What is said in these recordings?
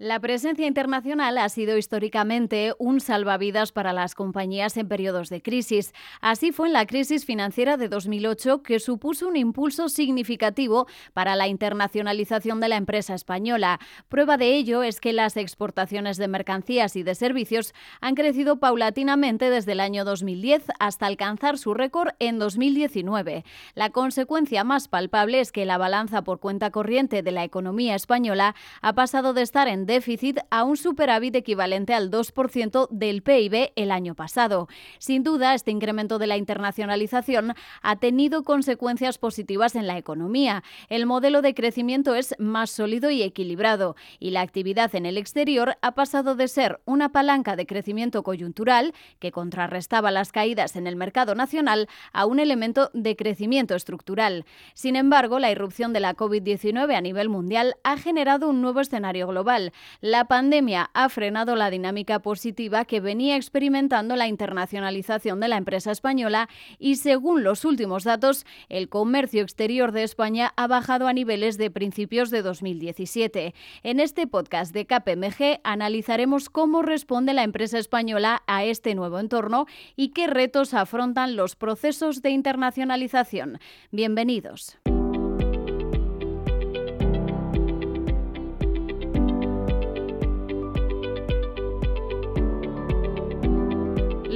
La presencia internacional ha sido históricamente un salvavidas para las compañías en periodos de crisis. Así fue en la crisis financiera de 2008, que supuso un impulso significativo para la internacionalización de la empresa española. Prueba de ello es que las exportaciones de mercancías y de servicios han crecido paulatinamente desde el año 2010 hasta alcanzar su récord en 2019. La consecuencia más palpable es que la balanza por cuenta corriente de la economía española ha pasado de estar en déficit a un superávit equivalente al 2% del PIB el año pasado. Sin duda, este incremento de la internacionalización ha tenido consecuencias positivas en la economía. El modelo de crecimiento es más sólido y equilibrado y la actividad en el exterior ha pasado de ser una palanca de crecimiento coyuntural que contrarrestaba las caídas en el mercado nacional a un elemento de crecimiento estructural. Sin embargo, la irrupción de la COVID-19 a nivel mundial ha generado un nuevo escenario global. La pandemia ha frenado la dinámica positiva que venía experimentando la internacionalización de la empresa española y según los últimos datos, el comercio exterior de España ha bajado a niveles de principios de 2017. En este podcast de KPMG analizaremos cómo responde la empresa española a este nuevo entorno y qué retos afrontan los procesos de internacionalización. Bienvenidos.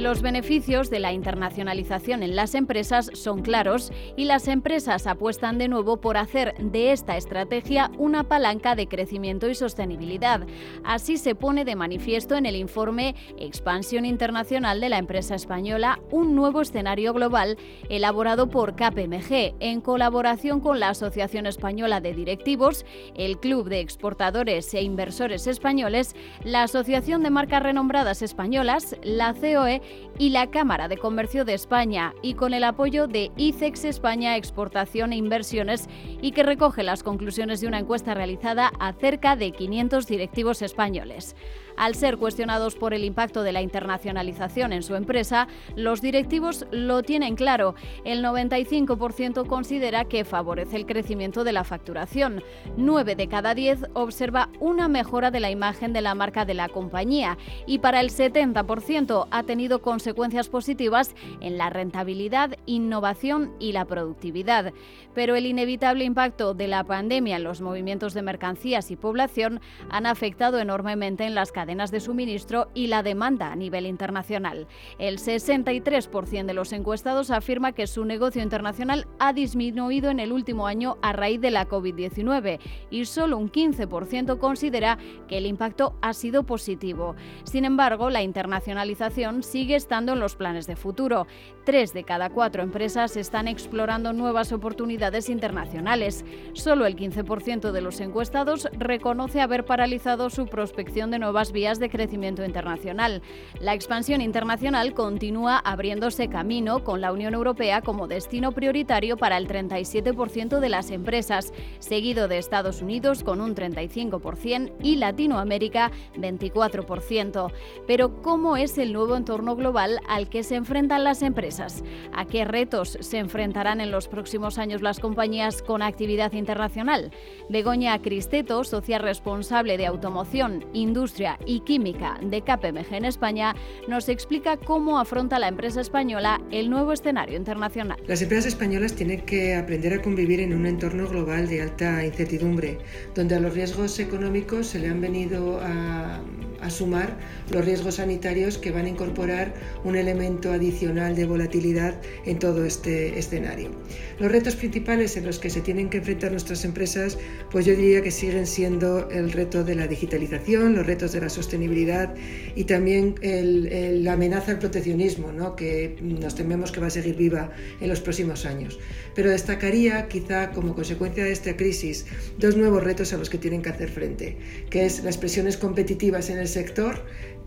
Los beneficios de la internacionalización en las empresas son claros y las empresas apuestan de nuevo por hacer de esta estrategia una palanca de crecimiento y sostenibilidad. Así se pone de manifiesto en el informe Expansión Internacional de la empresa española, un nuevo escenario global elaborado por KPMG en colaboración con la Asociación Española de Directivos, el Club de Exportadores e Inversores Españoles, la Asociación de Marcas Renombradas Españolas, la COE y la Cámara de Comercio de España y con el apoyo de ICEX España Exportación e Inversiones y que recoge las conclusiones de una encuesta realizada a cerca de 500 directivos españoles. Al ser cuestionados por el impacto de la internacionalización en su empresa, los directivos lo tienen claro. El 95% considera que favorece el crecimiento de la facturación. 9 de cada 10 observa una mejora de la imagen de la marca de la compañía y para el 70% ha tenido consecuencias positivas en la rentabilidad, innovación y la productividad. Pero el inevitable impacto de la pandemia en los movimientos de mercancías y población han afectado enormemente en las cadenas de suministro y la demanda a nivel internacional. El 63% de los encuestados afirma que su negocio internacional ha disminuido en el último año a raíz de la COVID-19 y solo un 15% considera que el impacto ha sido positivo. Sin embargo, la internacionalización sigue estando en los planes de futuro. Tres de cada cuatro empresas están explorando nuevas oportunidades internacionales. Solo el 15% de los encuestados reconoce haber paralizado su prospección de nuevas vías de crecimiento internacional. La expansión internacional continúa abriéndose camino con la Unión Europea como destino prioritario para el 37% de las empresas, seguido de Estados Unidos con un 35% y Latinoamérica 24%. Pero ¿cómo es el nuevo entorno global al que se enfrentan las empresas? ¿A qué retos se enfrentarán en los próximos años las compañías con actividad internacional? Begoña Cristeto, socia responsable de automoción, industria y química de KPMG en España, nos explica cómo afronta la empresa española el nuevo escenario internacional. Las empresas españolas tienen que aprender a convivir en un entorno global de alta incertidumbre, donde a los riesgos económicos se le han venido a, a sumar los riesgos sanitarios que van a incorporar un elemento adicional de volatilidad en todo este escenario. Los retos principales en los que se tienen que enfrentar nuestras empresas, pues yo diría que siguen siendo el reto de la digitalización, los retos de la sostenibilidad y también la amenaza al proteccionismo, ¿no? que nos tememos que va a seguir viva en los próximos años. Pero destacaría, quizá como consecuencia de esta crisis, dos nuevos retos a los que tienen que hacer frente, que es las presiones competitivas en el sector,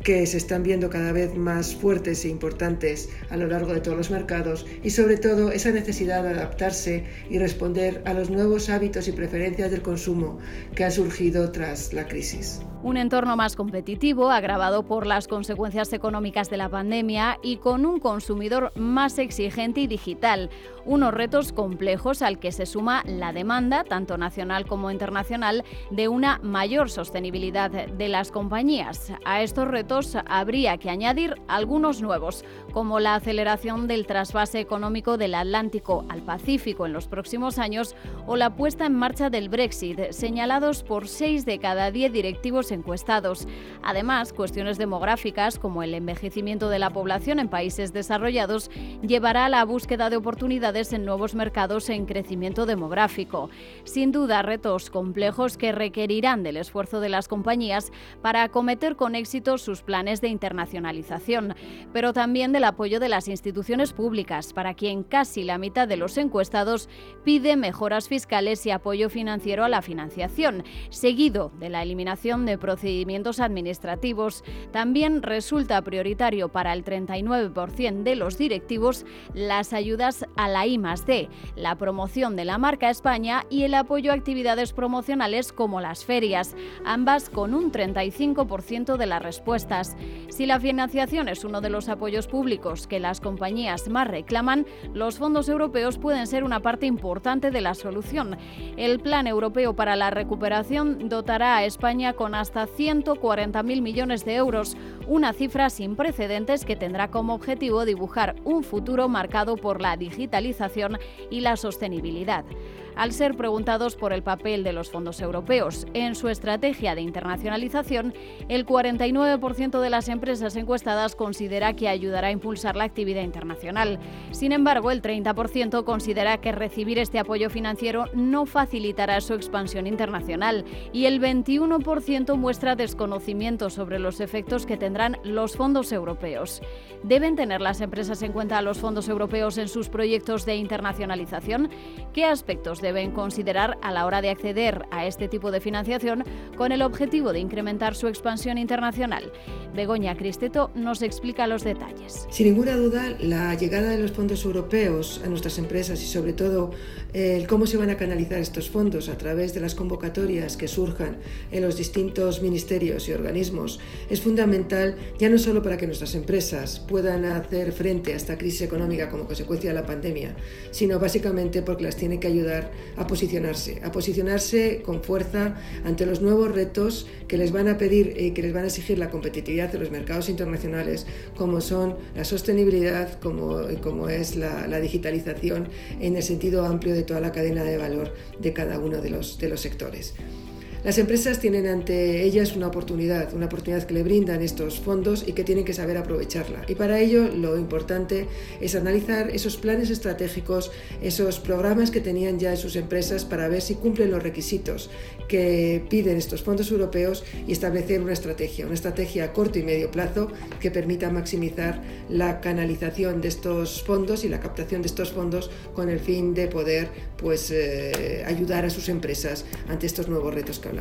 que se están viendo cada vez más fuertes e importantes a lo largo de todos los mercados y sobre todo esa necesidad de adaptarse y responder a los nuevos hábitos y preferencias del consumo que han surgido tras la crisis. Un entorno más competitivo, agravado por las consecuencias económicas de la pandemia y con un consumidor más exigente y digital. Unos retos complejos al que se suma la demanda, tanto nacional como internacional, de una mayor sostenibilidad de las compañías. A estos retos habría que añadir algunos nuevos, como la aceleración del trasvase económico del Atlántico al Pacífico en los próximos años o la puesta en marcha del Brexit, señalados por seis de cada diez directivos encuestados. Además, cuestiones demográficas como el envejecimiento de la población en países desarrollados llevará a la búsqueda de oportunidades en nuevos mercados en crecimiento demográfico. Sin duda, retos complejos que requerirán del esfuerzo de las compañías para acometer con éxito sus planes de internacionalización, pero también del apoyo de las instituciones públicas, para quien casi la mitad de los encuestados pide mejoras fiscales y apoyo financiero a la financiación, seguido de la eliminación de procedimientos administrativos. También resulta prioritario para el 39% de los directivos las ayudas a la I la promoción de la marca España y el apoyo a actividades promocionales como las ferias, ambas con un 35% de las Si la financiación es uno de los apoyos públicos que las compañías más reclaman, los fondos europeos pueden ser una parte importante de la solución. El Plan Europeo para la Recuperación dotará a España con hasta 140.000 millones de euros, una cifra sin precedentes que tendrá como objetivo dibujar un futuro marcado por la digitalización y la sostenibilidad al ser preguntados por el papel de los fondos europeos en su estrategia de internacionalización, el 49% de las empresas encuestadas considera que ayudará a impulsar la actividad internacional. Sin embargo, el 30% considera que recibir este apoyo financiero no facilitará su expansión internacional y el 21% muestra desconocimiento sobre los efectos que tendrán los fondos europeos. ¿Deben tener las empresas en cuenta los fondos europeos en sus proyectos de internacionalización? ¿Qué aspectos deben considerar a la hora de acceder a este tipo de financiación con el objetivo de incrementar su expansión internacional. Begoña Cristeto nos explica los detalles. Sin ninguna duda, la llegada de los fondos europeos a nuestras empresas y sobre todo el cómo se van a canalizar estos fondos a través de las convocatorias que surjan en los distintos ministerios y organismos es fundamental ya no solo para que nuestras empresas puedan hacer frente a esta crisis económica como consecuencia de la pandemia, sino básicamente porque las tiene que ayudar a posicionarse, a posicionarse con fuerza ante los nuevos retos que les van a pedir y que les van a exigir la competitividad de los mercados internacionales, como son la sostenibilidad, como, como es la, la digitalización en el sentido amplio de toda la cadena de valor de cada uno de los, de los sectores. Las empresas tienen ante ellas una oportunidad, una oportunidad que le brindan estos fondos y que tienen que saber aprovecharla. Y para ello lo importante es analizar esos planes estratégicos, esos programas que tenían ya en sus empresas para ver si cumplen los requisitos que piden estos fondos europeos y establecer una estrategia, una estrategia a corto y medio plazo que permita maximizar la canalización de estos fondos y la captación de estos fondos con el fin de poder pues, eh, ayudar a sus empresas ante estos nuevos retos que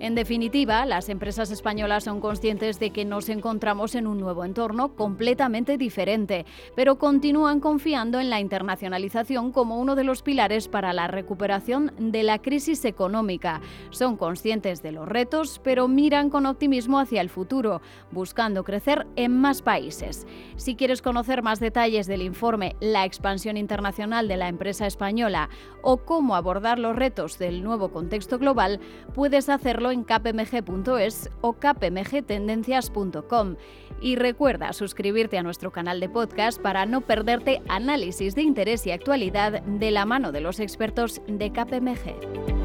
En definitiva, las empresas españolas son conscientes de que nos encontramos en un nuevo entorno completamente diferente, pero continúan confiando en la internacionalización como uno de los pilares para la recuperación de la crisis económica. Son conscientes de los retos, pero miran con optimismo hacia el futuro, buscando crecer en más países. Si quieres conocer más detalles del informe La expansión internacional de la empresa española o cómo abordar los retos del nuevo contexto global, puedes hacerlo en kpmg.es o kpmgtendencias.com. Y recuerda suscribirte a nuestro canal de podcast para no perderte análisis de interés y actualidad de la mano de los expertos de KPMG.